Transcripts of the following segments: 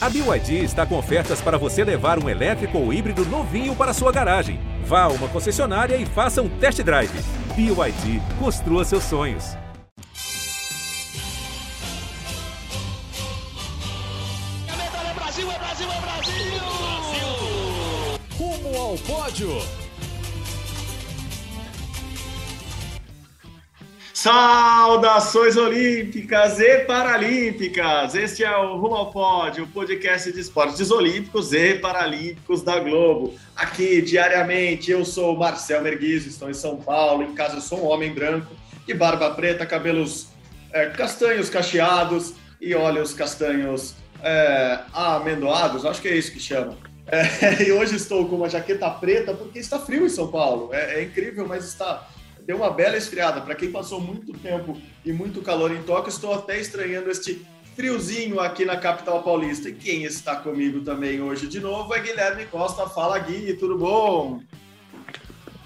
A BYD está com ofertas para você levar um elétrico ou híbrido novinho para sua garagem. Vá a uma concessionária e faça um test drive. BYD, construa seus sonhos. É Brasil, é Brasil, é Brasil! Brasil! Rumo ao pódio! Saudações olímpicas e paralímpicas! Este é o Rumo ao Pódio, o podcast de esportes olímpicos e paralímpicos da Globo. Aqui, diariamente, eu sou o Marcel Merguizo, estou em São Paulo. Em casa, eu sou um homem branco, de barba preta, cabelos é, castanhos cacheados e olhos castanhos é, amendoados, acho que é isso que chama. É, e hoje estou com uma jaqueta preta porque está frio em São Paulo. é, é incrível, mas está deu uma bela esfriada. Para quem passou muito tempo e muito calor em Tóquio, estou até estranhando este friozinho aqui na capital paulista. E quem está comigo também hoje de novo é Guilherme Costa. Fala, Gui, tudo bom?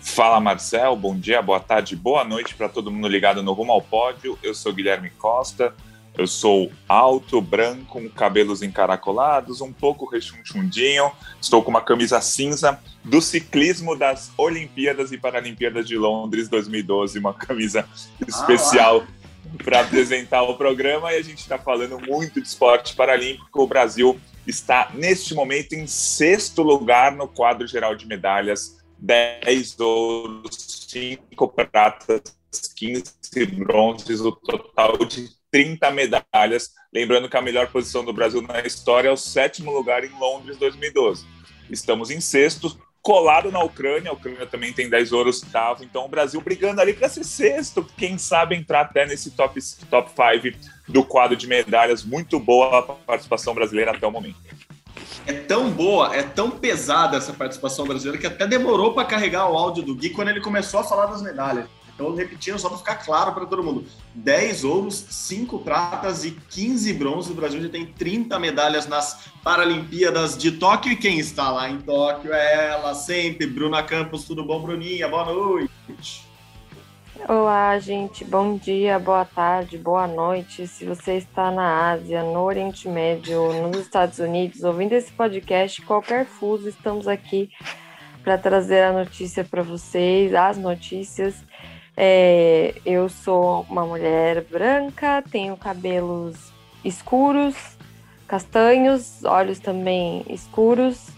Fala, Marcel. Bom dia, boa tarde, boa noite para todo mundo ligado no Rumo ao Pódio. Eu sou Guilherme Costa. Eu sou alto, branco, com cabelos encaracolados, um pouco rechonchundinho. Estou com uma camisa cinza do ciclismo das Olimpíadas e Paralimpíadas de Londres 2012, uma camisa especial ah, para apresentar o programa. E a gente está falando muito de esporte paralímpico. O Brasil está, neste momento, em sexto lugar no quadro geral de medalhas: 10 ouros, 5 pratas, 15 bronzes, o total de 30 medalhas. Lembrando que a melhor posição do Brasil na história é o sétimo lugar em Londres 2012. Estamos em sexto, colado na Ucrânia. A Ucrânia também tem 10 ouros, oitavo. Então o Brasil brigando ali para ser sexto. Quem sabe entrar até nesse top 5 top five do quadro de medalhas. Muito boa a participação brasileira até o momento. É tão boa, é tão pesada essa participação brasileira que até demorou para carregar o áudio do Gui quando ele começou a falar das medalhas. Então, repetindo, só para ficar claro para todo mundo: 10 ouros, 5 pratas e 15 bronzes. O Brasil já tem 30 medalhas nas Paralimpíadas de Tóquio. E quem está lá em Tóquio é ela sempre, Bruna Campos. Tudo bom, Bruninha? Boa noite. Olá, gente. Bom dia, boa tarde, boa noite. Se você está na Ásia, no Oriente Médio, nos Estados Unidos, ouvindo esse podcast, qualquer fuso, estamos aqui para trazer a notícia para vocês, as notícias. É, eu sou uma mulher branca, tenho cabelos escuros, castanhos, olhos também escuros.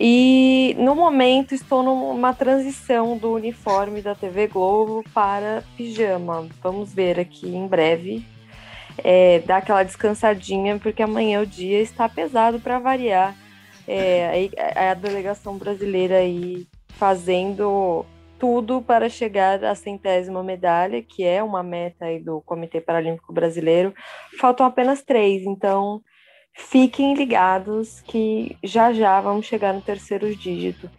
E no momento estou numa transição do uniforme da TV Globo para pijama. Vamos ver aqui em breve. É, dar aquela descansadinha, porque amanhã o dia está pesado para variar. É, a, a delegação brasileira aí fazendo tudo para chegar à centésima medalha, que é uma meta aí do Comitê Paralímpico Brasileiro. Faltam apenas três, então fiquem ligados que já já vamos chegar no terceiro dígito.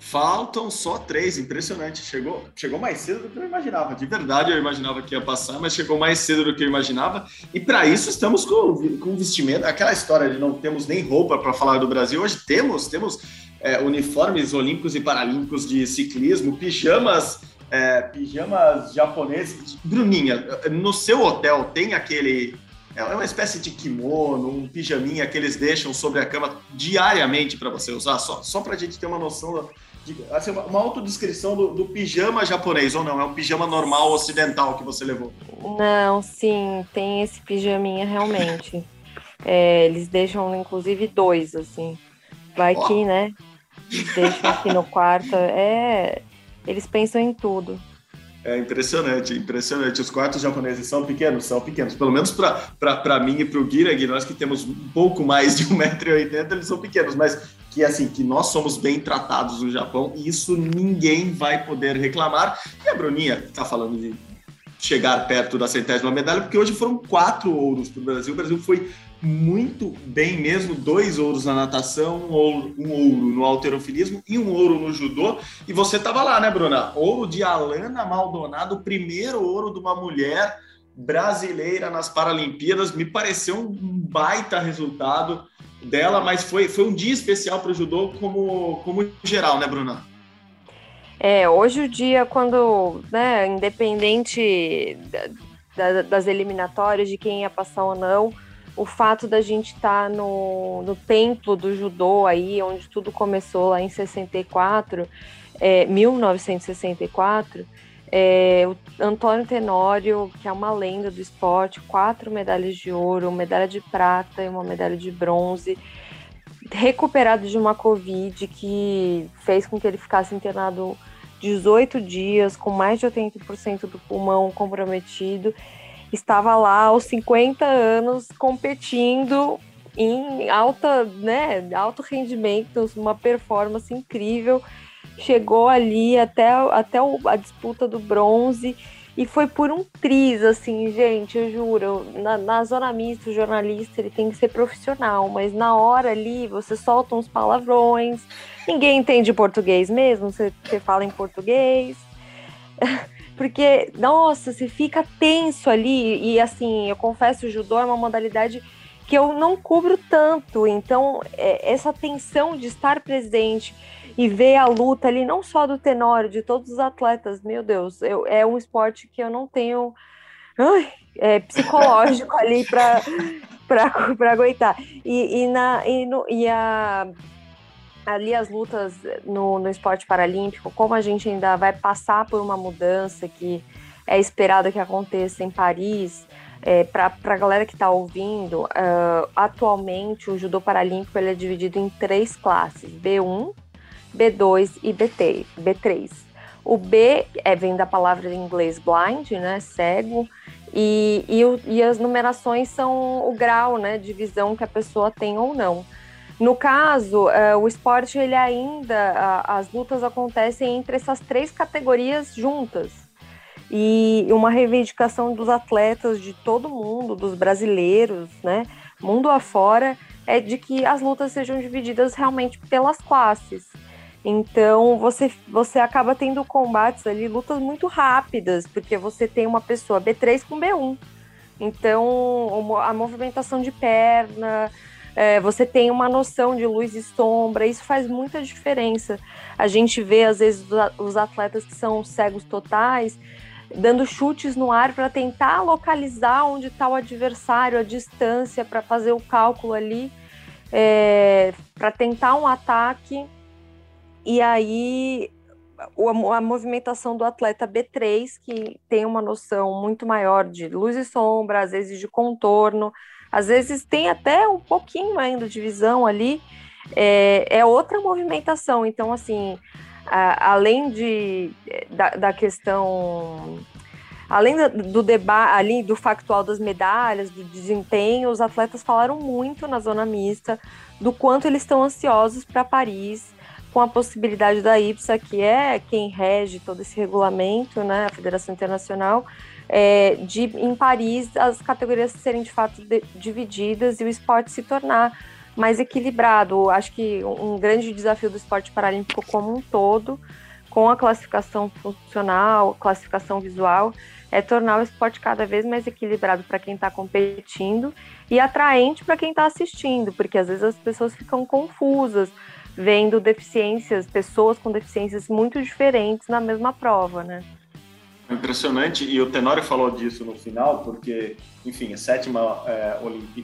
Faltam só três, impressionante. Chegou, chegou mais cedo do que eu imaginava. De verdade, eu imaginava que ia passar, mas chegou mais cedo do que eu imaginava. E para isso estamos com, com vestimento. Aquela história de não temos nem roupa para falar do Brasil. Hoje temos, temos é, uniformes olímpicos e paralímpicos de ciclismo, pijamas, é, pijamas japoneses. Bruninha, no seu hotel tem aquele. É uma espécie de kimono, um pijaminha que eles deixam sobre a cama diariamente para você usar, só, só para a gente ter uma noção, de, assim, uma autodescrição do, do pijama japonês, ou não? É um pijama normal ocidental que você levou? Não, sim, tem esse pijaminha realmente. É, eles deixam, inclusive, dois, assim. Vai que, né? Deixam aqui no quarto. É, eles pensam em tudo. É impressionante, impressionante. Os quartos japoneses são pequenos, são pequenos. Pelo menos para mim e para o Guirag, nós que temos um pouco mais de 1,80m, eles são pequenos. Mas que assim, que nós somos bem tratados no Japão e isso ninguém vai poder reclamar. E a Bruninha está falando de chegar perto da centésima medalha, porque hoje foram quatro ouros para o Brasil. O Brasil foi muito bem mesmo, dois ouros na natação, um ouro, um ouro no alterofilismo e um ouro no judô. E você estava lá, né, Bruna? Ouro de Alana Maldonado, primeiro ouro de uma mulher brasileira nas Paralimpíadas. Me pareceu um baita resultado dela, mas foi, foi um dia especial para o judô como, como geral, né, Bruna? É, hoje o dia, quando, né, independente da, das eliminatórias, de quem ia passar ou não, o fato da gente estar tá no, no templo do judô aí, onde tudo começou lá em 64, é, 1964, é, o Antônio Tenório, que é uma lenda do esporte, quatro medalhas de ouro, medalha de prata e uma medalha de bronze, recuperado de uma Covid que fez com que ele ficasse internado 18 dias, com mais de 80% do pulmão comprometido estava lá aos 50 anos competindo em alta, né, alto rendimento, uma performance incrível. Chegou ali até, até a disputa do bronze e foi por um triz, assim, gente, eu juro. Na, na, zona mista, o jornalista ele tem que ser profissional, mas na hora ali você solta uns palavrões, ninguém entende português mesmo, você, você fala em português. Porque, nossa, você fica tenso ali. E assim, eu confesso, o judô é uma modalidade que eu não cubro tanto. Então, é, essa tensão de estar presente e ver a luta ali, não só do Tenório, de todos os atletas, meu Deus, eu, é um esporte que eu não tenho ai, é, psicológico ali para aguentar. E, e, na, e, no, e a ali as lutas no, no esporte paralímpico, como a gente ainda vai passar por uma mudança que é esperada que aconteça em Paris, é, para a galera que está ouvindo, uh, atualmente o judô paralímpico ele é dividido em três classes: B1, B2 e BT, B3. O B é, vem da palavra em inglês blind, né, cego, e, e, e as numerações são o grau né, de visão que a pessoa tem ou não. No caso, uh, o esporte, ele ainda, as lutas acontecem entre essas três categorias juntas. E uma reivindicação dos atletas de todo mundo, dos brasileiros, né, mundo afora, é de que as lutas sejam divididas realmente pelas classes. Então, você, você acaba tendo combates ali, lutas muito rápidas, porque você tem uma pessoa B3 com B1. Então, a movimentação de perna, é, você tem uma noção de luz e sombra, isso faz muita diferença. A gente vê, às vezes, os atletas que são cegos totais dando chutes no ar para tentar localizar onde está o adversário, a distância, para fazer o cálculo ali, é, para tentar um ataque. E aí a movimentação do atleta B3, que tem uma noção muito maior de luz e sombra, às vezes de contorno, às vezes tem até um pouquinho ainda de visão ali, é, é outra movimentação. Então, assim, a, além de, da, da questão além do debate, ali do factual das medalhas, do desempenho, os atletas falaram muito na zona mista do quanto eles estão ansiosos para Paris, com a possibilidade da IPSA, que é quem rege todo esse regulamento, né, a Federação Internacional, é, de em Paris as categorias serem de fato de, divididas e o esporte se tornar mais equilibrado. Acho que um grande desafio do esporte paralímpico como um todo, com a classificação funcional, classificação visual, é tornar o esporte cada vez mais equilibrado para quem está competindo e atraente para quem está assistindo, porque às vezes as pessoas ficam confusas vendo deficiências, pessoas com deficiências muito diferentes na mesma prova, né? Impressionante, e o Tenório falou disso no final, porque, enfim, a sétima é,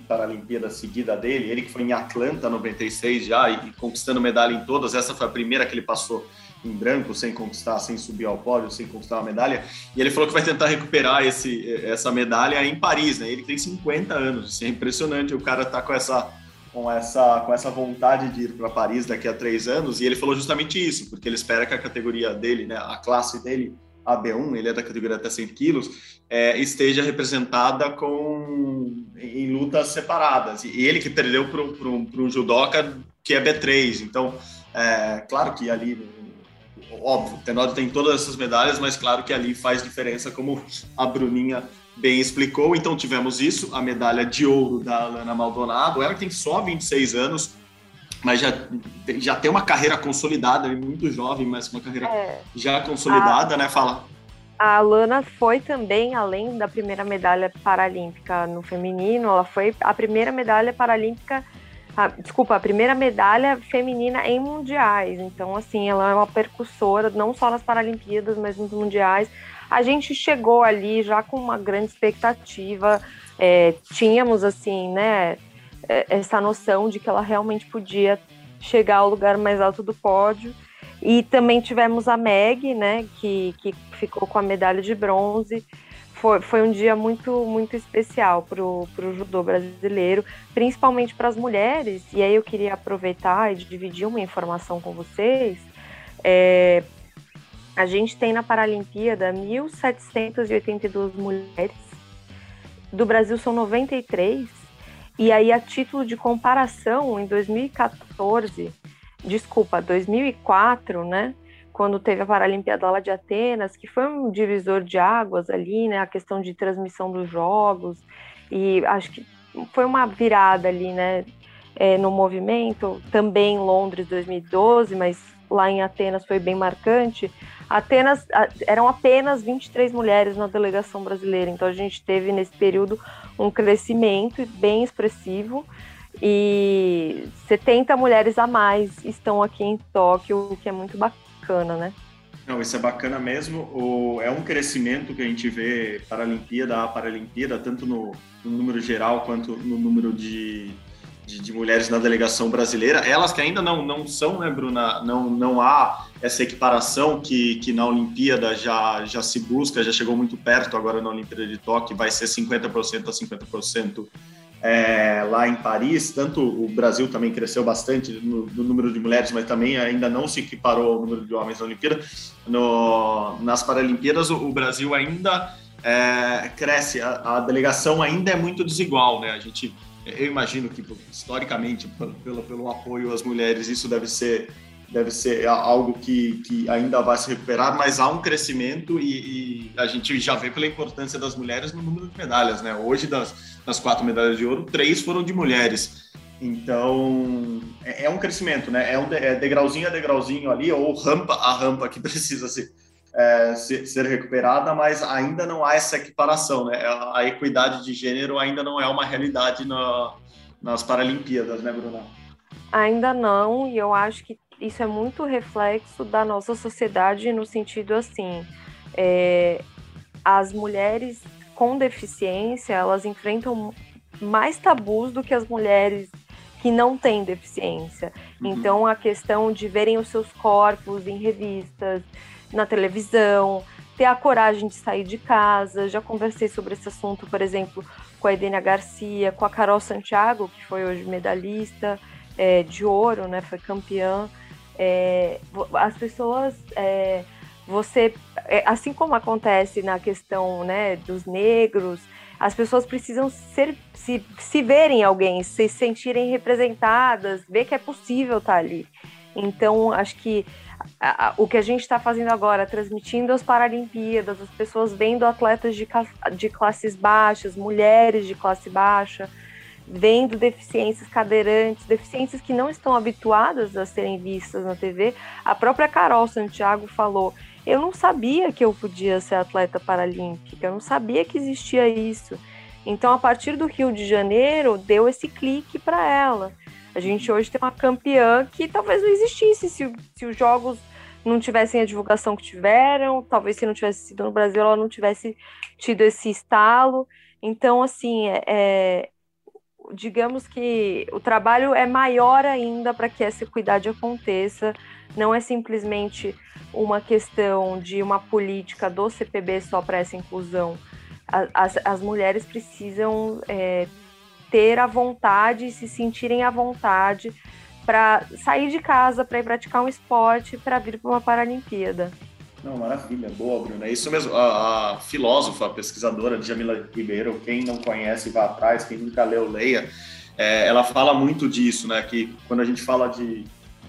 Paralimpíada seguida dele, ele que foi em Atlanta 96 já e, e conquistando medalha em todas, essa foi a primeira que ele passou em branco, sem conquistar, sem subir ao pódio, sem conquistar uma medalha, e ele falou que vai tentar recuperar esse, essa medalha em Paris, né? Ele tem 50 anos, isso é impressionante, o cara tá com essa com essa, com essa vontade de ir para Paris daqui a três anos, e ele falou justamente isso, porque ele espera que a categoria dele, né, a classe dele, a B1, ele é da categoria até 100 quilos, é, esteja representada com, em lutas separadas. E ele que perdeu para um judoca que é B3. Então, é, claro que ali, óbvio, o Tenório tem todas essas medalhas, mas claro que ali faz diferença, como a Bruninha bem explicou. Então, tivemos isso, a medalha de ouro da Alana Maldonado. Ela tem só 26 anos, mas já, já tem uma carreira consolidada, muito jovem, mas uma carreira é. já consolidada, a, né? Fala. A Alana foi também, além da primeira medalha paralímpica no feminino, ela foi a primeira medalha paralímpica, a, desculpa, a primeira medalha feminina em mundiais. Então, assim, ela é uma percussora, não só nas Paralimpíadas, mas nos mundiais. A gente chegou ali já com uma grande expectativa é, tínhamos assim, né, essa noção de que ela realmente podia chegar ao lugar mais alto do pódio. E também tivemos a Meg, né, que, que ficou com a medalha de bronze. Foi, foi um dia muito, muito especial para o judô brasileiro, principalmente para as mulheres. E aí eu queria aproveitar e dividir uma informação com vocês. É, a gente tem na Paralimpíada 1.782 mulheres, do Brasil são 93, e aí a título de comparação, em 2014, desculpa, 2004, né, quando teve a Paralimpíada lá de Atenas, que foi um divisor de águas ali, né, a questão de transmissão dos jogos, e acho que foi uma virada ali, né, é, no movimento, também em Londres 2012, mas lá em Atenas foi bem marcante. Atenas eram apenas 23 mulheres na delegação brasileira, então a gente teve nesse período um crescimento bem expressivo e 70 mulheres a mais estão aqui em Tóquio, o que é muito bacana, né? Não, isso é bacana mesmo. O, é um crescimento que a gente vê Paralimpíada a Paralimpíada, tanto no, no número geral quanto no número de, de, de, mulheres na delegação brasileira, elas que ainda não, não são, né, Bruna? Não, não há essa equiparação que, que na Olimpíada já, já se busca, já chegou muito perto agora na Olimpíada de Tóquio, vai ser 50% a 50% é, lá em Paris. Tanto o Brasil também cresceu bastante no, no, número de mulheres, mas também ainda não se equiparou ao número de homens na Olimpíada. No, nas Paralimpíadas, o, o Brasil ainda é, cresce, a, a delegação ainda é muito desigual, né? A gente eu imagino que historicamente pelo, pelo apoio às mulheres isso deve ser deve ser algo que, que ainda vai se recuperar, mas há um crescimento e, e, a gente já vê pela importância das mulheres no número de medalhas, né? Hoje das, das quatro medalhas de ouro, três foram de mulheres. Então é, é um crescimento, né? É um de, é degrauzinho a degrauzinho ali ou rampa a rampa que precisa ser é, ser, ser, recuperada, mas ainda não há essa equiparação, né? A equidade de gênero ainda não é uma realidade na, nas Paralimpíadas, né, Bruna? Ainda não, e eu acho que isso é muito reflexo da nossa sociedade no sentido assim, é, as mulheres com deficiência, elas enfrentam mais tabus do que as mulheres que não têm deficiência. Uhum. Então, a questão de verem os seus corpos em revistas, na televisão, ter a coragem de sair de casa. Já conversei sobre esse assunto, por exemplo, com a Edenia Garcia, com a Carol Santiago, que foi hoje medalhista é, de ouro, né? Foi campeã. É, as pessoas, é, você, é, assim como acontece na questão né, dos negros, as pessoas precisam ser, se, se verem alguém, se sentirem representadas, ver que é possível estar ali. Então, acho que a, a, o que a gente está fazendo agora, transmitindo as Paralimpíadas, as pessoas vendo atletas de, de classes baixas, mulheres de classe baixa, vendo deficiências cadeirantes, deficiências que não estão habituadas a serem vistas na TV. A própria Carol Santiago falou: Eu não sabia que eu podia ser atleta paralímpica, eu não sabia que existia isso. Então, a partir do Rio de Janeiro, deu esse clique para ela. A gente hoje tem uma campeã que talvez não existisse se, se os jogos não tivessem a divulgação que tiveram, talvez se não tivesse sido no Brasil, ela não tivesse tido esse estalo. Então, assim, é, é digamos que o trabalho é maior ainda para que essa equidade aconteça. Não é simplesmente uma questão de uma política do CPB só para essa inclusão. As, as mulheres precisam é, ter a vontade, se sentirem à vontade para sair de casa, para ir praticar um esporte, para vir para uma Paralimpíada. Não, maravilha, boa, Bruna. É isso mesmo. A, a filósofa, a pesquisadora Jamila Ribeiro, quem não conhece, vá atrás, quem nunca leu, leia. É, ela fala muito disso, né? Que quando a gente fala de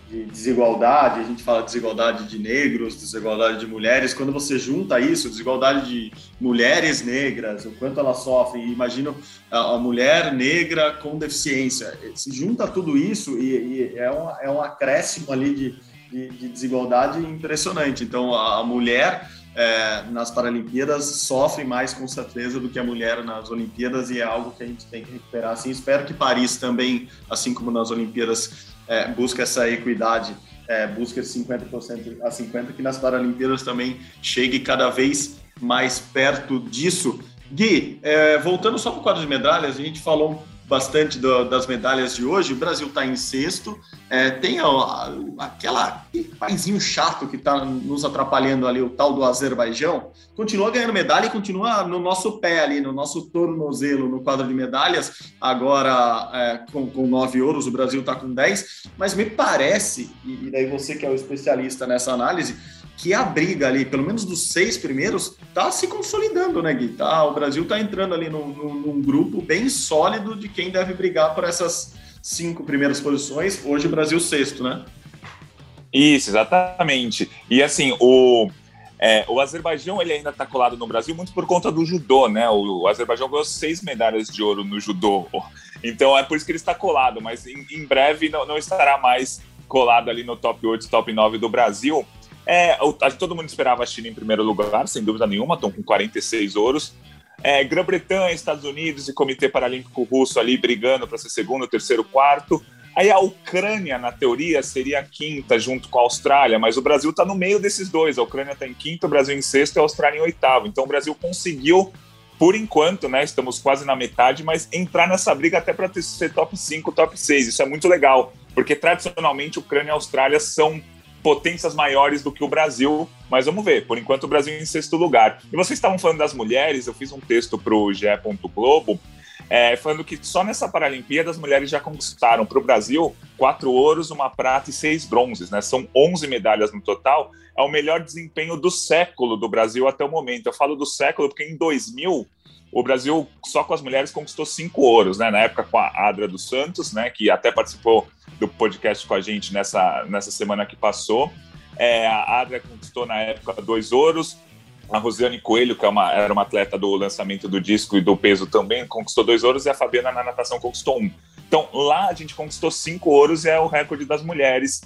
de desigualdade, a gente fala desigualdade de negros, desigualdade de mulheres, quando você junta isso, desigualdade de mulheres negras, o quanto elas sofrem, imagina a, mulher negra com deficiência, se junta tudo isso e, e é, um, é um acréscimo ali de, de, de desigualdade impressionante. Então, a, a mulher é, nas Paralimpíadas sofre mais com certeza do que a mulher nas Olimpíadas e é algo que a gente tem que recuperar. Assim, espero que Paris também, assim como nas Olimpíadas, é, busca essa equidade, é, busca 50% a 50%, que nas Paralimpíadas também chegue cada vez mais perto disso. Gui, é, voltando só para o quadro de medalhas, a gente falou bastante do, das medalhas de hoje. O Brasil está em sexto. É, tem a, a, aquela paizinho chato que está nos atrapalhando ali, o tal do Azerbaijão. Continua ganhando medalha e continua no nosso pé ali, no nosso tornozelo no quadro de medalhas. Agora é, com, com nove ouros, o Brasil está com dez. Mas me parece, e, e daí você que é o especialista nessa análise, que a briga ali, pelo menos dos seis primeiros, tá se consolidando, né, Gui? Tá, o Brasil tá entrando ali num, num, num, grupo bem sólido de quem deve brigar por essas cinco primeiras posições. Hoje o Brasil sexto, né? Isso, exatamente. E assim, o, é, o Azerbaijão ele ainda está colado no Brasil muito por conta do judô, né? O, o, Azerbaijão ganhou seis medalhas de ouro no judô. Então é por isso que ele está colado, mas em, em breve não, não estará mais colado ali no top 8, top 9 do Brasil. É, todo mundo esperava a China em primeiro lugar, sem dúvida nenhuma, estão com 46 ouros. É, Grã-Bretanha, Estados Unidos e Comitê Paralímpico Russo ali brigando para ser segundo, terceiro, quarto. Aí a Ucrânia, na teoria, seria a quinta junto com a Austrália, mas o Brasil está no meio desses dois. A Ucrânia está em quinto, o Brasil em sexto e a Austrália em oitavo. Então o Brasil conseguiu, por enquanto, né? Estamos quase na metade, mas entrar nessa briga até para ser top 5, top 6. Isso é muito legal, porque tradicionalmente Ucrânia e Austrália são potências maiores do que o Brasil, mas vamos ver. Por enquanto, o Brasil em sexto lugar. E vocês estavam falando das mulheres, eu fiz um texto para o GE. Globo é, falando que só nessa Paralimpíada as mulheres já conquistaram para o Brasil quatro ouros, uma prata e seis bronzes, né? São 11 medalhas no total. É o melhor desempenho do século do Brasil até o momento. Eu falo do século porque em 2000 o Brasil só com as mulheres conquistou cinco ouros, né? Na época com a Adra dos Santos, né? Que até participou do podcast com a gente nessa, nessa semana que passou. É, a Adria conquistou na época dois ouros. A Rosiane Coelho, que é uma, era uma atleta do lançamento do disco e do peso também, conquistou dois ouros e a Fabiana na natação conquistou um. Então lá a gente conquistou cinco ouros e é o recorde das mulheres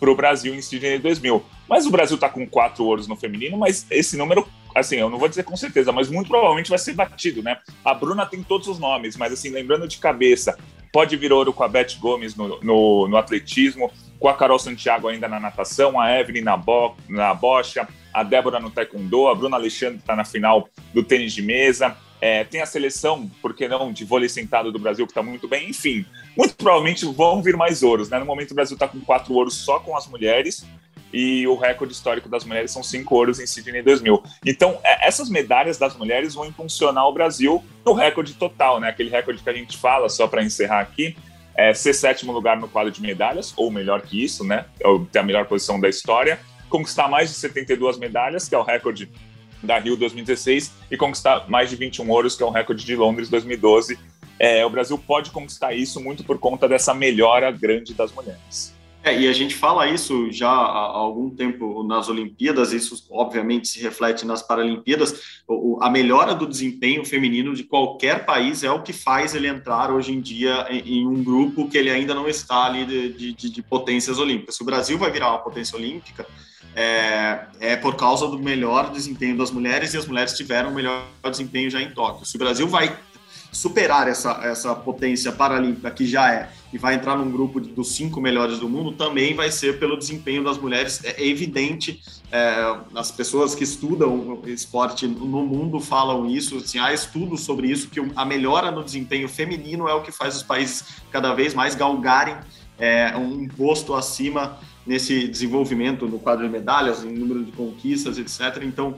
para o Brasil em Sydney 2000. Mas o Brasil está com quatro ouros no feminino, mas esse número, assim, eu não vou dizer com certeza, mas muito provavelmente vai ser batido, né? A Bruna tem todos os nomes, mas assim, lembrando de cabeça, pode vir ouro com a Beth Gomes no, no, no atletismo, com a Carol Santiago ainda na natação, a Evelyn na, bo, na bocha, a Débora no taekwondo, a Bruna Alexandre está na final do tênis de mesa, é, tem a seleção, por que não, de vôlei sentado do Brasil, que está muito bem, enfim. Muito provavelmente vão vir mais ouros, né? No momento o Brasil está com quatro ouros só com as mulheres, e o recorde histórico das mulheres são cinco ouros em Sydney 2000. Então, é, essas medalhas das mulheres vão impulsionar o Brasil no recorde total, né? Aquele recorde que a gente fala, só para encerrar aqui, é ser sétimo lugar no quadro de medalhas, ou melhor que isso, né? Ter a melhor posição da história, conquistar mais de 72 medalhas, que é o recorde da Rio 2016, e conquistar mais de 21 ouros, que é o recorde de Londres 2012. É, o Brasil pode conquistar isso muito por conta dessa melhora grande das mulheres. É, e a gente fala isso já há algum tempo nas Olimpíadas, isso obviamente se reflete nas Paralimpíadas. A melhora do desempenho feminino de qualquer país é o que faz ele entrar hoje em dia em, em um grupo que ele ainda não está ali de, de, de, potências olímpicas. Se o Brasil vai virar uma potência olímpica, é, é por causa do melhor desempenho das mulheres e as mulheres tiveram o melhor desempenho já em Tóquio. Se o Brasil vai superar essa, essa potência paralímpica que já é e vai entrar num grupo dos cinco melhores do mundo, também vai ser pelo desempenho das mulheres. É evidente, é, as pessoas que estudam esporte no mundo falam isso, assim, há estudos sobre isso, que a melhora no desempenho feminino é o que faz os países cada vez mais galgarem é, um posto acima nesse desenvolvimento no quadro de medalhas, em número de conquistas, etc. Então,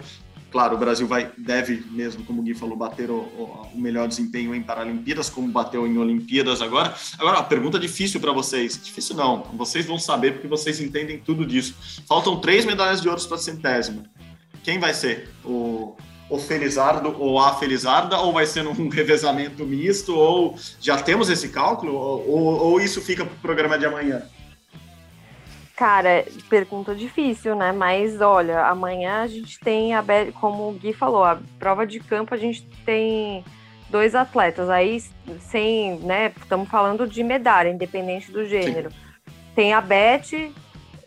Claro, o Brasil vai, deve mesmo, como o Gui falou, bater o, o, melhor desempenho em Paralimpíadas, como bateu em Olimpíadas agora. Agora, a pergunta difícil para vocês. Difícil não, vocês vão saber porque vocês entendem tudo disso. Faltam três medalhas de ouro para a centésima. Quem vai ser? O, o Felizardo ou a Felizarda? Ou vai ser num revezamento misto? Ou já temos esse cálculo? Ou, ou, ou isso fica para o programa de amanhã? Cara, pergunta difícil, né? Mas olha, amanhã a gente tem a como o Gui falou, a prova de campo a gente tem dois atletas aí sem, né? Estamos falando de medalha, independente do gênero. Sim. Tem a Beth,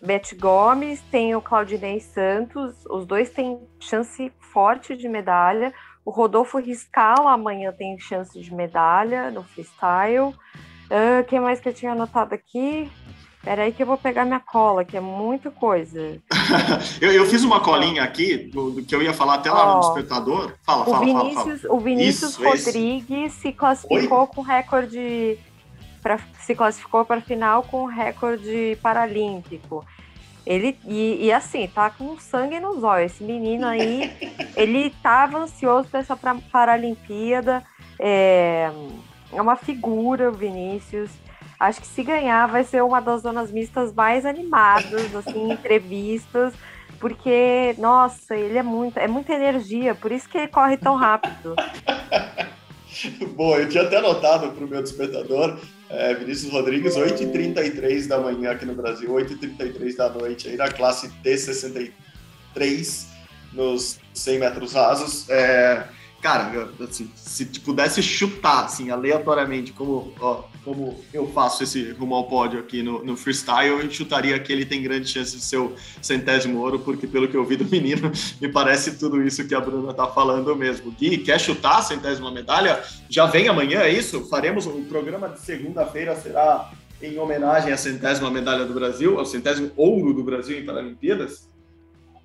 Beth Gomes, tem o Claudinei Santos, os dois têm chance forte de medalha. O Rodolfo Riscala amanhã tem chance de medalha no freestyle. Uh, quem mais que eu tinha anotado aqui? Peraí que eu vou pegar minha cola, que é muita coisa. eu, eu, fiz uma colinha aqui do, do, que eu ia falar até lá oh, no despertador. Fala, fala, Vinícius, fala, fala. O Vinícius Isso, Rodrigues se classificou Oi? com recorde. Pra, se classificou para a final com recorde paralímpico. Ele, e, e, assim, tá com sangue nos olhos. Esse menino aí, ele tava ansioso para essa Paralimpíada. É, é uma figura, o Vinícius. Acho que se ganhar vai ser uma das zonas mistas mais animadas, assim, entrevistas, porque, nossa, ele é muito, é muita energia, por isso que ele corre tão rápido. Bom, eu tinha até anotado para o meu despertador, é, Vinícius Rodrigues, 8h33 da manhã aqui no Brasil, 8h33 da noite aí na classe T63 nos 100 metros rasos. É, cara, assim, se pudesse chutar, assim, aleatoriamente, como, ó, como eu faço esse rumo ao pódio aqui no, no freestyle, eu chutaria que ele tem grande chance de ser o centésimo ouro, porque pelo que eu vi do menino, me parece tudo isso que a Bruna tá falando mesmo. Gui, quer chutar a centésima medalha? Já vem amanhã, é isso? Faremos o programa de segunda-feira, será em homenagem à centésima medalha do Brasil, ao centésimo ouro do Brasil em Paralimpíadas?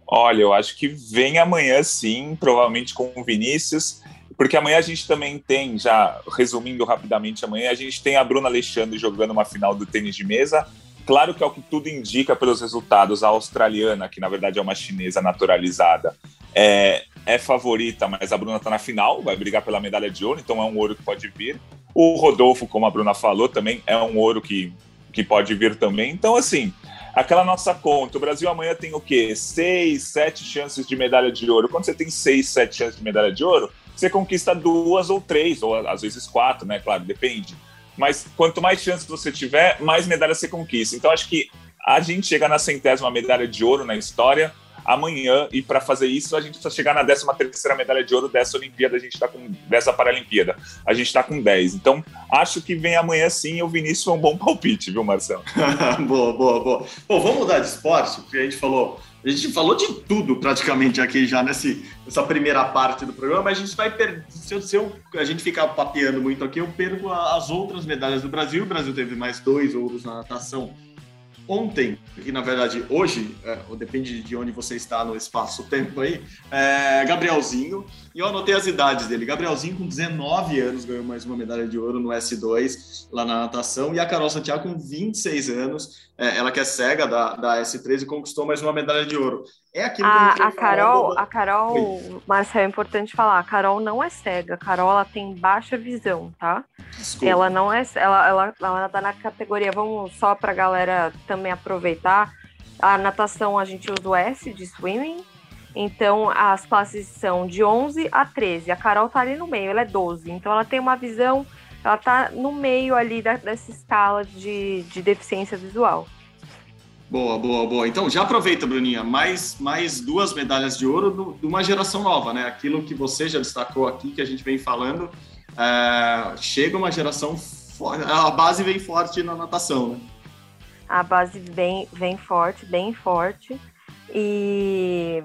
Olha, eu acho que vem amanhã sim, provavelmente com o Vinícius, porque amanhã a gente também tem, já resumindo rapidamente, amanhã a gente tem a Bruna Alexandre jogando uma final do tênis de mesa. Claro que é o que tudo indica pelos resultados, a australiana, que na verdade é uma chinesa naturalizada, é, é favorita, mas a Bruna está na final, vai brigar pela medalha de ouro, então é um ouro que pode vir. O Rodolfo, como a Bruna falou, também é um ouro que, que pode vir também. Então, assim, aquela nossa conta. O Brasil amanhã tem o quê? Seis, sete chances de medalha de ouro. Quando você tem seis, sete chances de medalha de ouro, você conquista duas ou três, ou às vezes quatro, né? Claro, depende. Mas quanto mais chances você tiver, mais medalhas você conquista. Então acho que a gente chega na centésima medalha de ouro na história amanhã, e para fazer isso, a gente precisa chegar na 13 terceira medalha de ouro dessa Olimpíada, a gente está com dessa Paralimpíada. A gente está com 10. Então, acho que vem amanhã sim, o Vinícius foi um bom palpite, viu, Marcelo? boa, boa, boa. Bom, vamos mudar de esporte, porque a gente falou. A gente falou de tudo praticamente aqui já nesse, nessa primeira parte do programa, mas a gente vai perder. Se, se eu, a gente ficar papeando muito aqui, eu perco as outras medalhas do Brasil. O Brasil teve mais dois ouros na natação ontem, e na verdade hoje, é, ou depende de onde você está no espaço-tempo aí, é, Gabrielzinho, e eu anotei as idades dele. Gabrielzinho, com 19 anos, ganhou mais uma medalha de ouro no S2, lá na natação, e a Carol Santiago, com 26 anos, é, ela que é cega da, da S3 e conquistou mais uma medalha de ouro. É aquilo a, que a, a Carol, a Carol, Marcel, é importante falar, a Carol não é cega, a Carol ela tem baixa visão, tá? Desculpa. Ela não é, ela, ela, ela tá na categoria, vamos só pra galera também aproveitar, a natação a gente usa o S de swimming, então, as classes são de 11 a 13. A Carol tá ali no meio, ela é 12. Então, ela tem uma visão, ela tá no meio ali da, dessa escala de, de deficiência visual. Boa, boa, boa. Então, já aproveita, Bruninha, mais, mais duas medalhas de ouro de uma geração nova, né? Aquilo que você já destacou aqui, que a gente vem falando, é, chega uma geração a base vem forte na natação, né? A base vem, vem forte, bem forte. E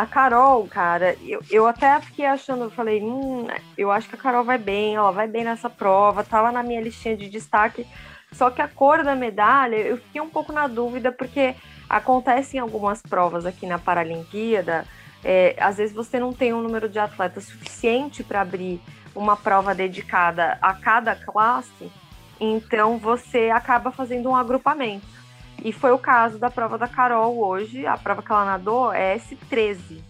a Carol, cara, eu, eu até fiquei achando, eu falei, hum, eu acho que a Carol vai bem, ela vai bem nessa prova, tava na minha listinha de destaque. Só que a cor da medalha, eu fiquei um pouco na dúvida, porque acontece em algumas provas aqui na Paralimpíada, é, às vezes você não tem um número de atletas suficiente para abrir uma prova dedicada a cada classe, então você acaba fazendo um agrupamento. E foi o caso da prova da Carol hoje, a prova que ela nadou é S13.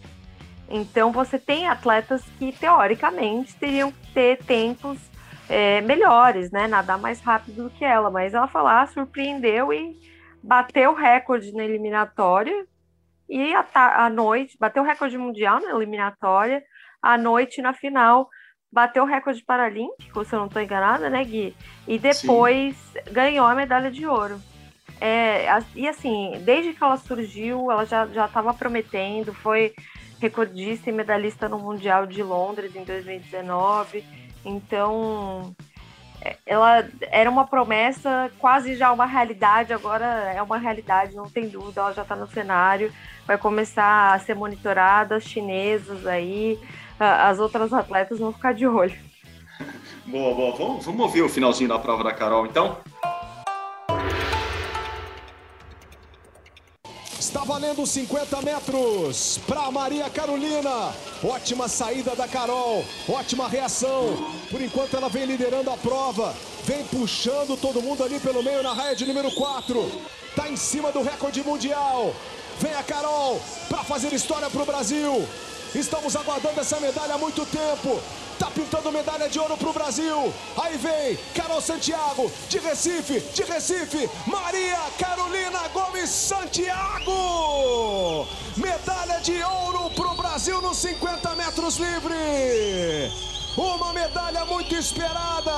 Então você tem atletas que teoricamente teriam que ter tempos é, melhores, né? Nadar mais rápido do que ela, mas ela foi lá, surpreendeu e bateu o recorde na eliminatória. E à noite, bateu o recorde mundial na eliminatória, à noite na final, bateu o recorde paralímpico, se eu não estou enganada, né, Gui? E depois Sim. ganhou a medalha de ouro. É, e assim, desde que ela surgiu, ela já estava prometendo, foi recordista e medalhista no Mundial de Londres em 2019. Então, é, ela era uma promessa, quase já uma realidade, agora é uma realidade, não tem dúvida, ela já está no cenário, vai começar a ser monitorada, as chinesas aí, as outras atletas vão ficar de olho. Boa, boa. Vamos, vamos ouvir o finalzinho da prova da Carol, então? Está valendo 50 metros para Maria Carolina. Ótima saída da Carol. Ótima reação. Por enquanto ela vem liderando a prova. Vem puxando todo mundo ali pelo meio na raia de número 4. Tá em cima do recorde mundial. Vem a Carol para fazer história para o Brasil. Estamos aguardando essa medalha há muito tempo. Tá pintando medalha de ouro pro Brasil. Aí vem Carol Santiago, de Recife, de Recife, Maria Carolina Gomes Santiago. Medalha de ouro pro Brasil nos 50 metros livre. Uma medalha muito esperada.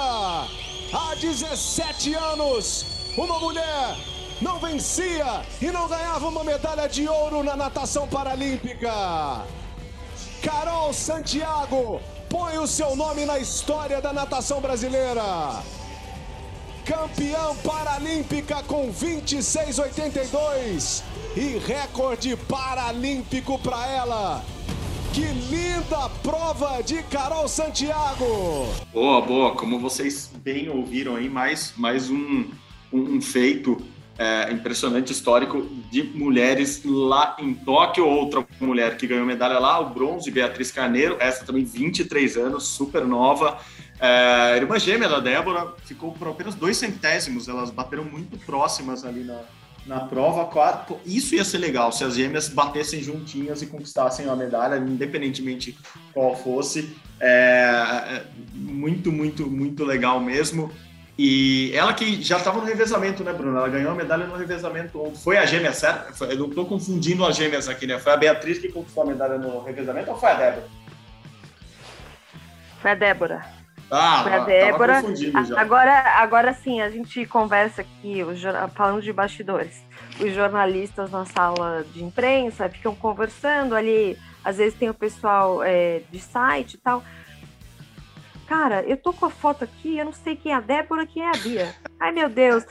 Há 17 anos, uma mulher não vencia e não ganhava uma medalha de ouro na natação paralímpica. Carol Santiago põe o seu nome na história da natação brasileira. Campeã paralímpica com 26,82 e recorde paralímpico para ela. Que linda prova de Carol Santiago! Boa, boa. Como vocês bem ouviram aí, mais, mais um, um feito é, impressionante histórico de mulheres lá em Tóquio. Outra mulher que ganhou medalha lá, o bronze, Beatriz Carneiro, essa também 23 anos, super nova. É, irmã gêmea da Débora ficou por apenas dois centésimos, elas bateram muito próximas ali na, na prova. Quatro, isso ia ser legal se as gêmeas batessem juntinhas e conquistassem a medalha, independentemente qual fosse. É, é muito, muito, muito legal mesmo. E ela que já estava no revezamento, né, Bruno? Ela ganhou a medalha no revezamento. Foi a gêmea, certo? Eu não estou confundindo as gêmeas aqui, né? Foi a Beatriz que conquistou a medalha no revezamento ou foi a Débora? Foi a Débora. Ah, foi a Débora. Agora, agora sim, a gente conversa aqui, falando de bastidores. Os jornalistas na sala de imprensa ficam conversando ali. Às vezes tem o pessoal é, de site e tal. Cara, eu tô com a foto aqui, eu não sei quem é a Débora, quem é a Bia. Ai, meu Deus,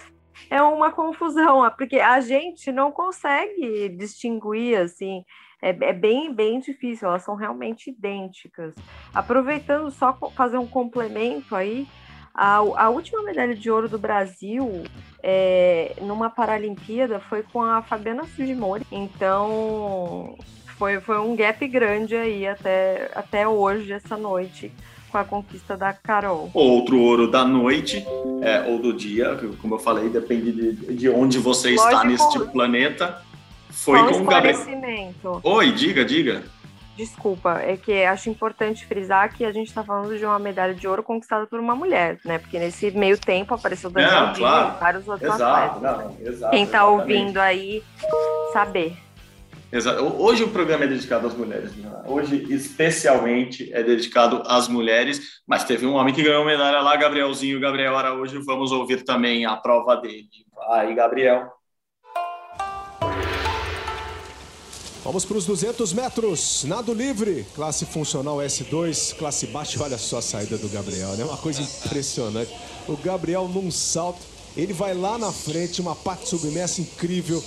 é uma confusão, porque a gente não consegue distinguir, assim, é, é, bem, bem difícil, elas são realmente idênticas. Aproveitando só fazer um complemento aí, a, a última medalha de ouro do Brasil é, numa Paralimpíada foi com a Fabiana Fujimori, então foi, foi um gap grande aí até, até hoje, essa noite, com a conquista da Carol. Outro ouro da noite, é, ou do dia, como eu falei, depende de, de onde você Lógico, está neste planeta. Foi com o Gabriel. Oi, diga, diga. Desculpa, é que acho importante frisar que a gente está falando de uma medalha de ouro conquistada por uma mulher, né? Porque nesse meio tempo apareceu Daniel claro. e vários outros exato, atletas. Não, exato, Quem está ouvindo aí, saber. Exato. Hoje o programa é dedicado às mulheres. Né? Hoje, especialmente, é dedicado às mulheres. Mas teve um homem que ganhou medalha lá, Gabrielzinho, Gabriel Araújo. Vamos ouvir também a prova dele. Aí, Gabriel. Vamos para os 200 metros, nado livre, classe funcional S2, classe baixa. Olha só a saída do Gabriel, né? Uma coisa impressionante. O Gabriel num salto, ele vai lá na frente, uma parte submersa incrível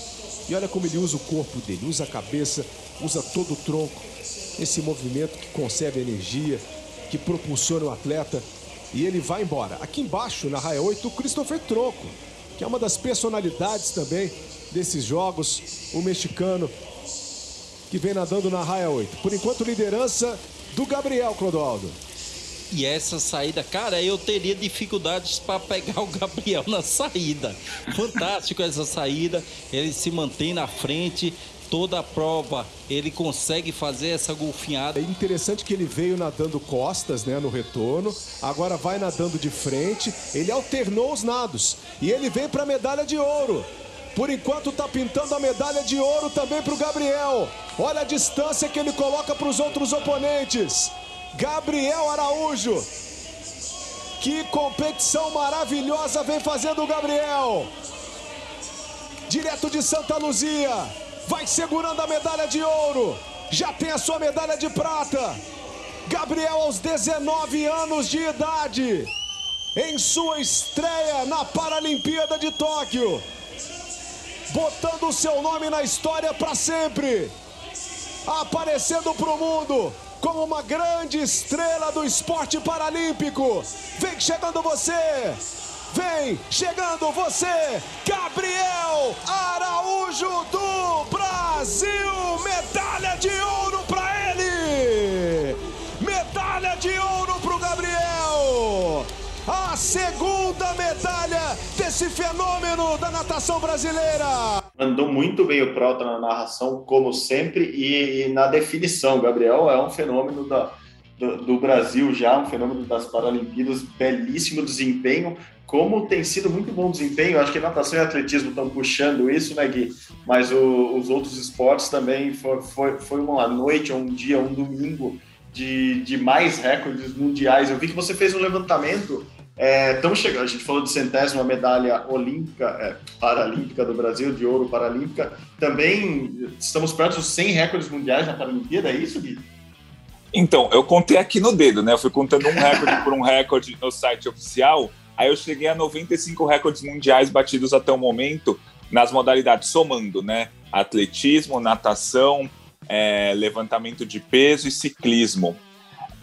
e olha como ele usa o corpo dele, usa a cabeça, usa todo o tronco. Esse movimento que conserva energia, que propulsiona o atleta. E ele vai embora. Aqui embaixo, na raia 8, o Christopher Troco, que é uma das personalidades também desses jogos, o mexicano, que vem nadando na raia 8. Por enquanto, liderança do Gabriel Clodoaldo. E essa saída, cara, eu teria dificuldades para pegar o Gabriel na saída. Fantástico essa saída. Ele se mantém na frente, toda a prova ele consegue fazer essa golfinhada. É interessante que ele veio nadando costas, né, no retorno, agora vai nadando de frente, ele alternou os nados e ele vem para a medalha de ouro. Por enquanto está pintando a medalha de ouro também para o Gabriel. Olha a distância que ele coloca para os outros oponentes. Gabriel Araújo. Que competição maravilhosa vem fazendo o Gabriel. Direto de Santa Luzia. Vai segurando a medalha de ouro. Já tem a sua medalha de prata. Gabriel, aos 19 anos de idade, em sua estreia na Paralimpíada de Tóquio, botando o seu nome na história para sempre, aparecendo para o mundo como uma grande estrela do esporte paralímpico. Vem chegando você! Vem chegando você, Gabriel Araújo do Brasil! Medalha de ouro para ele! Medalha de ouro para o Gabriel! A segunda medalha desse fenômeno da natação brasileira! Mandou muito bem o Prota na narração, como sempre, e, e na definição. Gabriel é um fenômeno da, do, do, Brasil já, um fenômeno das Paralimpíadas, belíssimo desempenho. Como tem sido muito bom desempenho, acho que natação e atletismo estão puxando isso, né, Gui? Mas o, os outros esportes também foi, foi, foi uma noite, um dia, um domingo de, de mais recordes mundiais. Eu vi que você fez um levantamento Estamos é, chegando, a gente falou de centésima medalha olímpica, é, paralímpica do Brasil, de ouro paralímpica. Também estamos perto dos 100 recordes mundiais na Paralimpíada, é isso, Gui? Então, eu contei aqui no dedo, né? Eu fui contando um recorde por um recorde no site oficial. Aí eu cheguei a 95 recordes mundiais batidos até o momento nas modalidades, somando, né? Atletismo, natação, é, levantamento de peso e ciclismo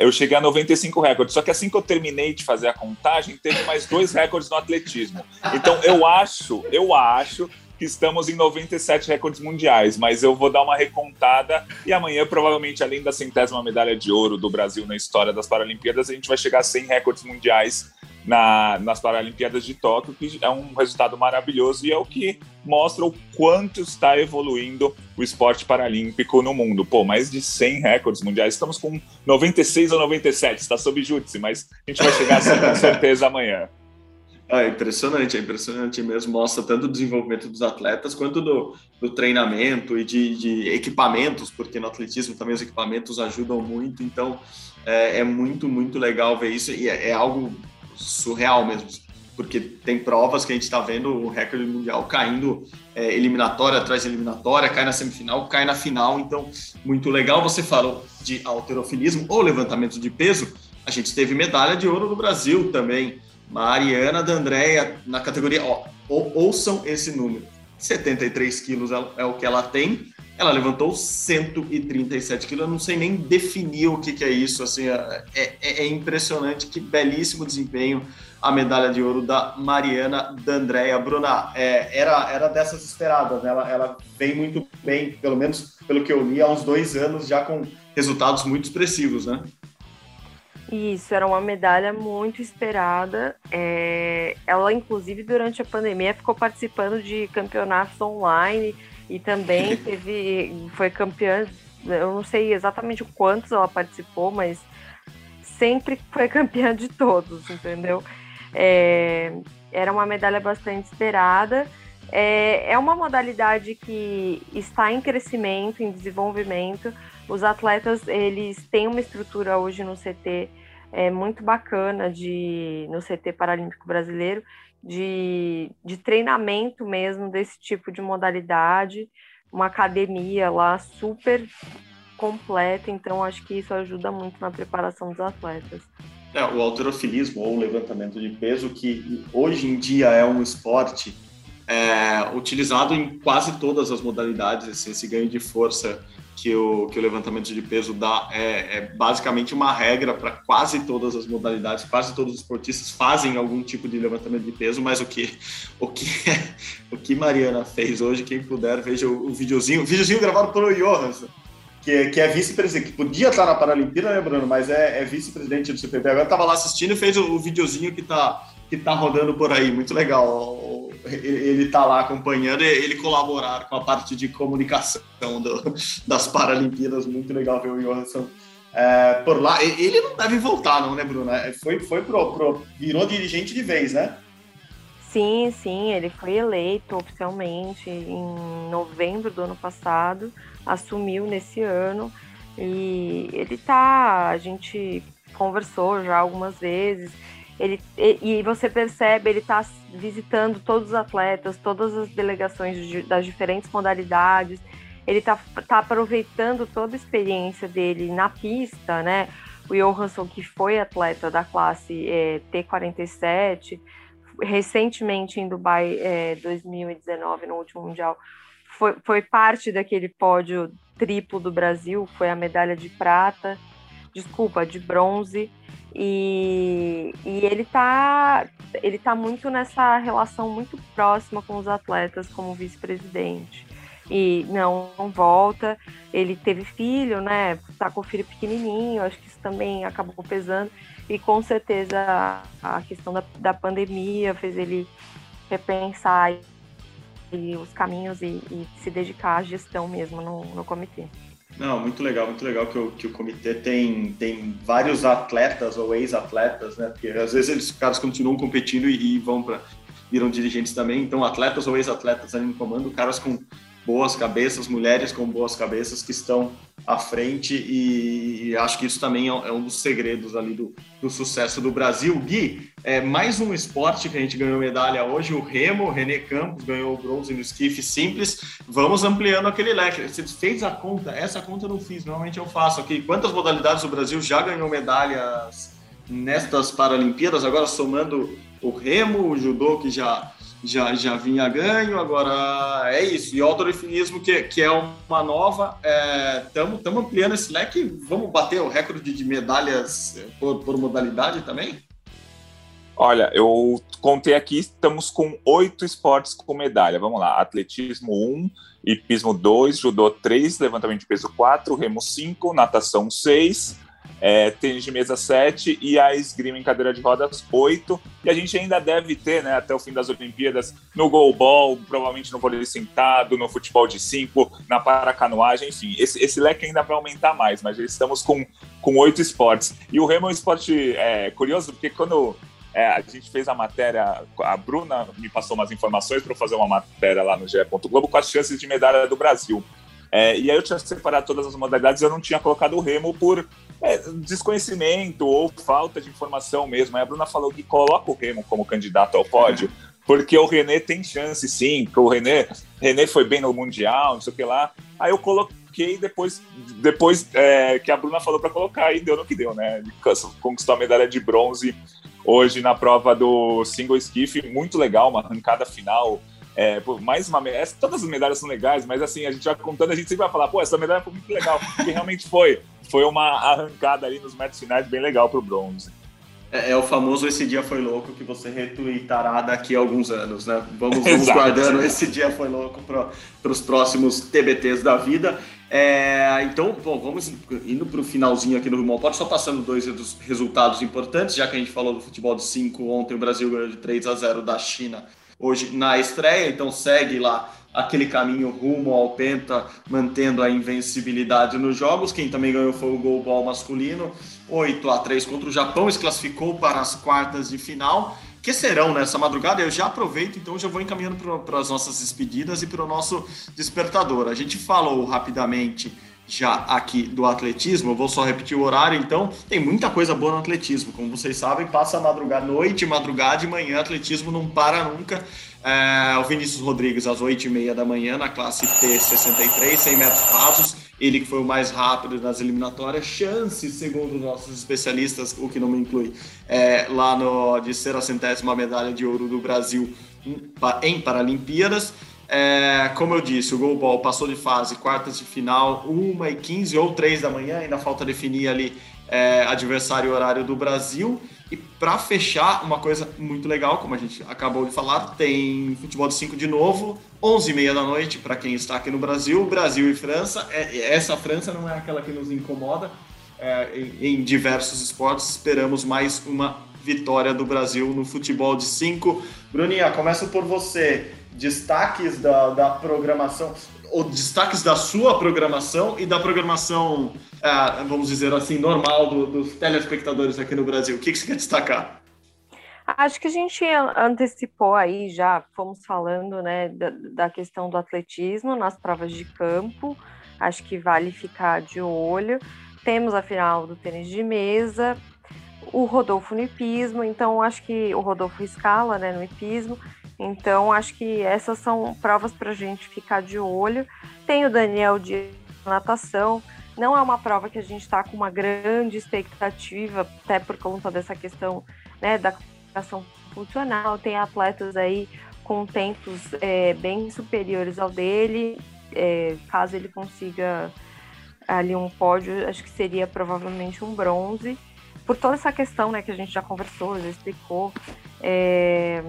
eu cheguei a 95 recordes. Só que assim que eu terminei de fazer a contagem, teve mais dois recordes no atletismo. Então eu acho, eu acho que estamos em 97 recordes mundiais, mas eu vou dar uma recontada e amanhã, provavelmente, além da centésima medalha de ouro do Brasil na história das Paralimpíadas, a gente vai chegar a 100 recordes mundiais na, nas Paralimpíadas de Tóquio, que é um resultado maravilhoso e é o que mostra o quanto está evoluindo o esporte paralímpico no mundo. Pô, mais de 100 recordes mundiais, estamos com 96 ou 97, está sob júdice, mas a gente vai chegar assim, com certeza amanhã. É impressionante, é impressionante mesmo. Mostra tanto o desenvolvimento dos atletas quanto do, do treinamento e de, de, equipamentos, porque no atletismo também os equipamentos ajudam muito. Então é, é muito, muito legal ver isso e é, é algo surreal mesmo, porque tem provas que a gente está vendo o recorde mundial caindo é, eliminatória atrás de eliminatória, cai na semifinal, cai na final. Então, muito legal. Você falou de alterofilismo ou levantamento de peso. A gente teve medalha de ouro no Brasil também. Mariana D'Andrea na categoria. Ó, ouçam esse número: 73 quilos é, é o que ela tem ela levantou 137 quilos, eu não sei nem definir o que, que é isso, assim, é, é, é, impressionante, que belíssimo desempenho a medalha de ouro da Mariana D'Andrea. Bruna, é, era, era dessas esperadas, né? ela, ela vem muito bem, pelo menos pelo que eu li, há uns dois anos, já com resultados muito expressivos, né? Isso, era uma medalha muito esperada. É... Ela, inclusive, durante a pandemia, ficou participando de campeonatos online e também teve, foi campeã, eu não sei exatamente quantos ela participou, mas sempre foi campeã de todos, entendeu? É, era uma medalha bastante esperada. É, é uma modalidade que está em crescimento, em desenvolvimento. Os atletas eles têm uma estrutura hoje no CT é, muito bacana de no CT Paralímpico Brasileiro de, de treinamento mesmo desse tipo de modalidade, uma academia lá super completa, então acho que isso ajuda muito na preparação dos atletas. É, o alterofilismo ou levantamento de peso, que hoje em dia é um esporte é, utilizado em quase todas as modalidades, esse, esse ganho de força que o, que o levantamento de peso dá é, é basicamente uma regra para quase todas as modalidades, quase todos os esportistas fazem algum tipo de levantamento de peso, mas o que o que, o que Mariana fez hoje, quem puder, veja o, o videozinho, o videozinho gravado pelo Johansson, que, que é vice-presidente, que podia estar na Paralimpíada, Bruno, mas é, é vice-presidente do CPB, agora estava lá assistindo e fez o, o videozinho que está que tá rodando por aí, muito legal ele está lá acompanhando ele colaborar com a parte de comunicação do, das Paralimpíadas. Muito legal ver o Johansson é, por lá. Ele não deve voltar, não, né, Bruno? É, foi, foi pro, pro, virou dirigente de vez, né? Sim, sim, ele foi eleito oficialmente em novembro do ano passado, assumiu nesse ano e ele tá, a gente conversou já algumas vezes, ele, e, e você percebe, ele está visitando todos os atletas, todas as delegações de, das diferentes modalidades. Ele está tá aproveitando toda a experiência dele na pista, né? O Johansson, que foi atleta da classe é, T47, recentemente em Dubai é, 2019, no último Mundial, foi, foi parte daquele pódio triplo do Brasil, foi a medalha de prata, desculpa, de bronze. E, e ele tá ele tá muito nessa relação muito próxima com os atletas como vice-presidente. E não, não volta. Ele teve filho, né? Tá com o filho pequenininho, acho que isso também acabou pesando. E com certeza a questão da, da pandemia fez ele repensar e os caminhos e, e, se dedicar à gestão mesmo no, no comitê. Não, muito legal, muito legal que o, que o comitê tem, tem vários atletas ou ex-atletas, né? Porque às vezes eles, os caras continuam competindo e, e vão para viram dirigentes também. Então, atletas ou ex-atletas ali no comando, caras com boas cabeças, mulheres com boas cabeças que estão à frente e, acho que isso também é, é um dos segredos ali do, do sucesso do Brasil. Gui, é mais um esporte que a gente ganhou medalha hoje, o remo, o René Campos ganhou o bronze no esquife simples. Vamos ampliando aquele leque. Você fez a conta? Essa conta eu não fiz, normalmente eu faço aqui. Quantas modalidades o Brasil já ganhou medalhas nestas Paralimpíadas? Agora somando o remo, o judô que já já, já vinha ganho, agora é isso. E o autodefinismo, que, que é uma nova, estamos é, ampliando esse leque, vamos bater o recorde de medalhas é, por, por modalidade também? Olha, eu contei aqui, estamos com oito esportes com medalha. Vamos lá: atletismo 1, um, hipismo 2, judô 3, levantamento de peso 4, remo 5, natação 6, é, tênis de mesa 7 e a esgrima em cadeira de rodas 8. E a gente ainda deve ter, né, até o fim das Olimpíadas, no goalball, provavelmente no vôlei sentado, no futebol de 5, na paracanoagem, enfim. Esse, esse leque ainda vai aumentar mais, mas já estamos com, com oito esportes. E o remo é um esporte é, curioso, porque quando é, a gente fez a matéria, a Bruna me passou umas informações para fazer uma matéria lá no GE. Globo com as chances de medalha do Brasil. É, e aí eu tinha separado todas as modalidades eu não tinha colocado o remo por é, desconhecimento ou falta de informação mesmo. Aí a Bruna falou que coloca o remo como candidato ao pódio, porque o René tem chance, sim, porque o René, René foi bem no Mundial, não sei o que lá. Aí eu coloquei depois, depois é, que a Bruna falou para colocar e deu no que deu, né? Ele conquistou a medalha de bronze hoje na prova do single skiff, muito legal, uma arrancada final é, pô, mais uma medalha. Todas as medalhas são legais, mas assim, a gente vai contando, a gente sempre vai falar, pô, essa medalha foi muito legal, porque realmente foi. Foi uma arrancada ali nos metros finais bem legal pro bronze. É, é, o famoso esse dia foi louco que você retweetará daqui a alguns anos, né? Vamos, vamos guardando esse dia foi louco para os próximos TBTs da vida. É, então, bom, vamos indo para o finalzinho aqui no Rumo Pode só passando dois resultados importantes, já que a gente falou do futebol de 5 ontem, o Brasil ganhou de 3 a 0 da China hoje na estreia, então segue lá aquele caminho rumo ao Penta, mantendo a invencibilidade nos jogos. Quem também ganhou foi o goalball masculino, 8 a 3 contra o Japão, se classificou para as quartas de final, que serão nessa madrugada. Eu já aproveito, então já vou encaminhando para as nossas despedidas e para o nosso despertador. A gente falou rapidamente já aqui do atletismo. Eu vou só repetir o horário, então. Tem muita coisa boa no atletismo. Como vocês sabem, passa madrugada, noite, madrugada e manhã. Atletismo não para nunca. É, o Vinícius Rodrigues, às 8h30 da manhã, na classe T63, 100 metros rasos. Ele que foi o mais rápido nas eliminatórias. Chance, segundo nossos especialistas, o que não me inclui, é, lá no, de ser a centésima medalha de ouro do Brasil em Paralimpíadas. É, como eu disse, o Goalball passou de fase, quartas de final, 1 e 15 ou 3 da manhã, ainda falta definir ali é, adversário horário do Brasil. E para fechar, uma coisa muito legal, como a gente acabou de falar, tem futebol de 5 de novo, 11 e meia da noite para quem está aqui no Brasil, Brasil e França. É, essa França não é aquela que nos incomoda é, em, em diversos esportes. Esperamos mais uma vitória do Brasil no futebol de 5. Bruninha, começa por você destaques da, da programação, ou destaques da sua programação e da programação, é, vamos dizer assim, normal do, dos telespectadores aqui no Brasil. O que, que você quer destacar? Acho que a gente antecipou aí, já fomos falando né, da, da questão do atletismo nas provas de campo. Acho que vale ficar de olho. Temos a final do tênis de mesa, o Rodolfo no hipismo, então acho que o Rodolfo escala né, no hipismo. Então, acho que essas são provas para a gente ficar de olho. Tem o Daniel de natação. Não é uma prova que a gente está com uma grande expectativa, até por conta dessa questão né, da qualificação funcional. Tem atletas aí com tempos é, bem superiores ao dele. É, caso ele consiga ali um pódio, acho que seria provavelmente um bronze. Por toda essa questão né, que a gente já conversou, já explicou. É,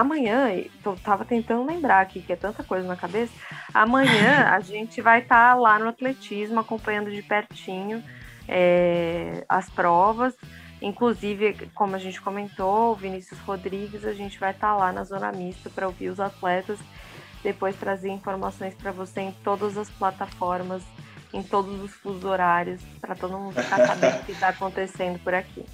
amanhã, eu tava tentando lembrar aqui, que é tanta coisa na cabeça. Amanhã a gente vai estar tá lá no atletismo, acompanhando de pertinho é, as provas. Inclusive, como a gente comentou, o Vinícius Rodrigues, a gente vai estar tá lá na zona mista para ouvir os atletas, depois trazer informações para você em todas as plataformas, em todos os fusos horários, para todo mundo ficar sabendo o que está acontecendo por aqui.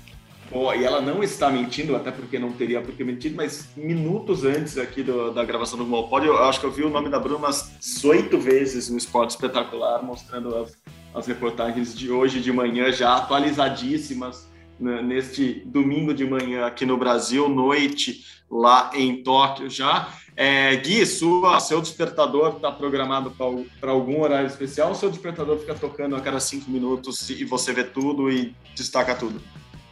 E ela não está mentindo, até porque não teria por que mentir, mas minutos antes aqui do, da gravação do Malpod, eu acho que eu vi o nome da Bruna umas 18 vezes no Esporte Espetacular, mostrando as, as reportagens de hoje de manhã, já atualizadíssimas né, neste domingo de manhã aqui no Brasil, noite lá em Tóquio já. É, Gui, sua, seu despertador está programado para algum horário especial ou seu despertador fica tocando a cada cinco minutos e você vê tudo e destaca tudo?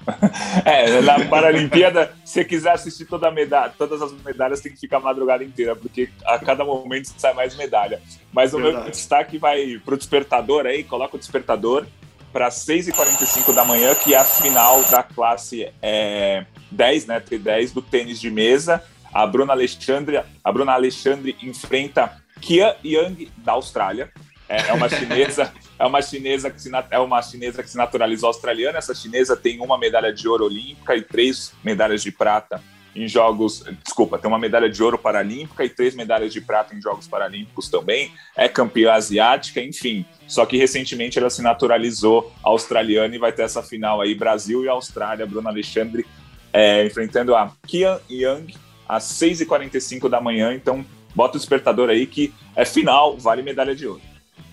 É, na Paralimpíada, se você quiser assistir toda medalha, todas as medalhas, tem que ficar a madrugada inteira, porque a cada momento sai mais medalha. Mas o Verdade. meu destaque vai para o despertador aí, coloca o despertador para 6h45 da manhã, que é a final da classe é, 10, né, T10 do tênis de mesa. A Bruna Alexandre, a Bruna Alexandre enfrenta Kia Young da Austrália. É, é uma chinesa é uma chinesa que se, é uma chinesa que se naturalizou australiana. Essa chinesa tem uma medalha de ouro olímpica e três medalhas de prata em jogos. Desculpa, tem uma medalha de ouro paralímpica e três medalhas de prata em jogos paralímpicos também. É campeã asiática, enfim. Só que recentemente ela se naturalizou australiana e vai ter essa final aí Brasil e Austrália. Bruna Alexandre é, enfrentando a Kian Young às 6h45 da manhã. Então, bota o despertador aí que é final, vale medalha de ouro.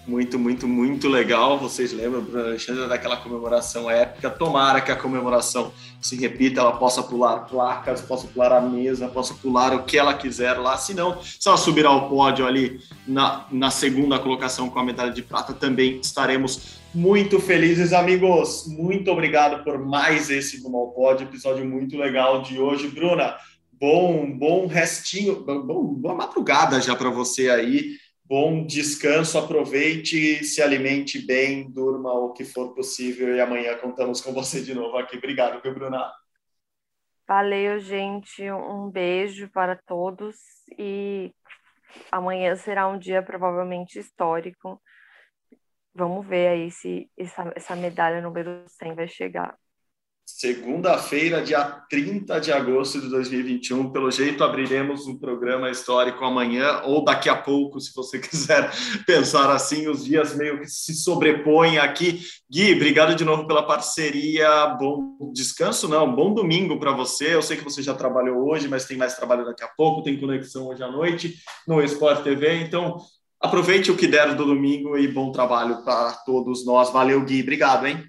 Muito, muito, muito legal. Vocês lembram, Bruno Alexandre, daquela comemoração épica. Tomara que a comemoração se repita, ela possa pular placas, possa pular a mesa, possa pular o que ela quiser lá. Se não, se ela subir ao pódio ali na, na segunda colocação com a medalha de prata, também estaremos muito felizes, amigos. Muito obrigado por mais esse Rumo ao Pódio, episódio muito legal de hoje. Bruna, bom, bom restinho, bom, boa madrugada já para você aí bom descanso, aproveite, se alimente bem, durma o que for possível e amanhã contamos com você de novo aqui. Obrigado, viu, Bruna? Valeu, gente. Um beijo para todos e amanhã será um dia provavelmente histórico. Vamos ver aí se essa, essa medalha número 100 vai chegar. Segunda-feira, dia 30 de agosto de 2021. Pelo jeito, abriremos um programa histórico amanhã ou daqui a pouco, se você quiser pensar assim. Os dias meio que se sobrepõem aqui. Gui, obrigado de novo pela parceria. Bom descanso, não? Bom domingo para você. Eu sei que você já trabalhou hoje, mas tem mais trabalho daqui a pouco. Tem conexão hoje à noite no Sport TV. Então, aproveite o que der do domingo e bom trabalho para todos nós. Valeu, Gui. Obrigado, hein?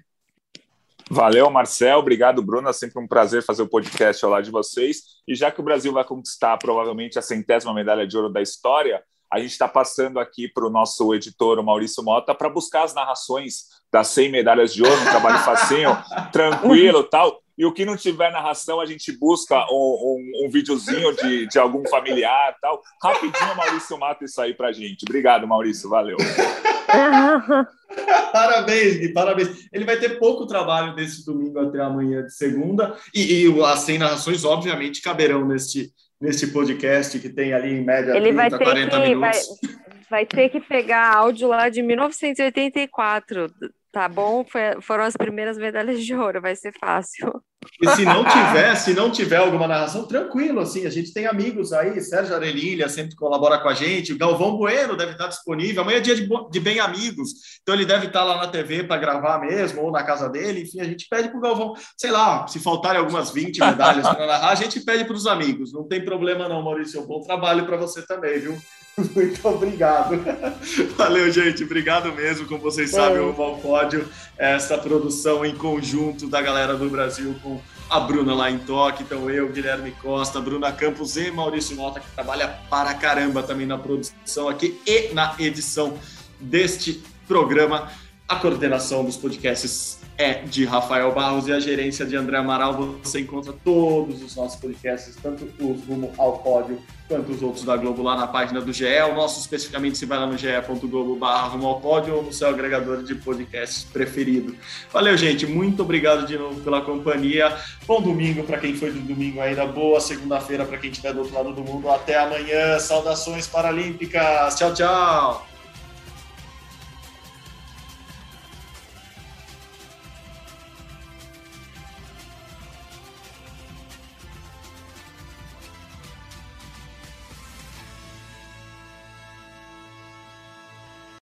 Valeu, Marcel. Obrigado, Bruno. É sempre um prazer fazer o podcast ao lado de vocês. E já que o Brasil vai conquistar provavelmente a centésima medalha de ouro da história, a gente está passando aqui para o nosso editor, o Maurício Mota, para buscar as narrações das 100 medalhas de ouro, um trabalho facinho, tranquilo tal. E o que não tiver narração, a gente busca um, um, um videozinho de, de algum familiar tal. Rapidinho, Maurício mata isso aí pra gente. Obrigado, Maurício. Valeu. parabéns, Gui, parabéns. Ele vai ter pouco trabalho desse domingo até amanhã de segunda. E, e as 100 narrações, obviamente, caberão neste, neste podcast que tem ali em média Ele 30, 40 que, minutos. Vai, vai ter que pegar áudio lá de 1984 Tá bom, Foi, foram as primeiras medalhas de ouro, vai ser fácil. E se não tiver, se não tiver alguma narração, tranquilo, assim, a gente tem amigos aí, Sérgio Arelilha sempre colabora com a gente, o Galvão Bueno deve estar disponível, amanhã é dia de, de bem amigos, então ele deve estar lá na TV para gravar mesmo, ou na casa dele, enfim, a gente pede para o Galvão, sei lá, se faltarem algumas 20 medalhas para narrar, a gente pede para os amigos, não tem problema não, Maurício, bom trabalho para você também, viu? Muito obrigado. Valeu, gente. Obrigado mesmo. Como vocês sabem, o Mal Pódio é essa produção em conjunto da galera do Brasil com a Bruna lá em Toque. Então, eu, Guilherme Costa, Bruna Campos e Maurício Mota, que trabalha para caramba também na produção aqui e na edição deste programa. A coordenação dos podcasts é de Rafael Barros e a gerência de André Amaral. Você encontra todos os nossos podcasts, tanto os rumo ao pódio quanto os outros da Globo lá na página do GE. O nosso especificamente se vai lá no ge.globo rumo ao pódio ou no seu agregador de podcasts preferido. Valeu, gente. Muito obrigado de novo pela companhia. Bom domingo para quem foi do domingo ainda. Boa segunda-feira para quem estiver do outro lado do mundo. Até amanhã. Saudações paralímpicas. Tchau, tchau.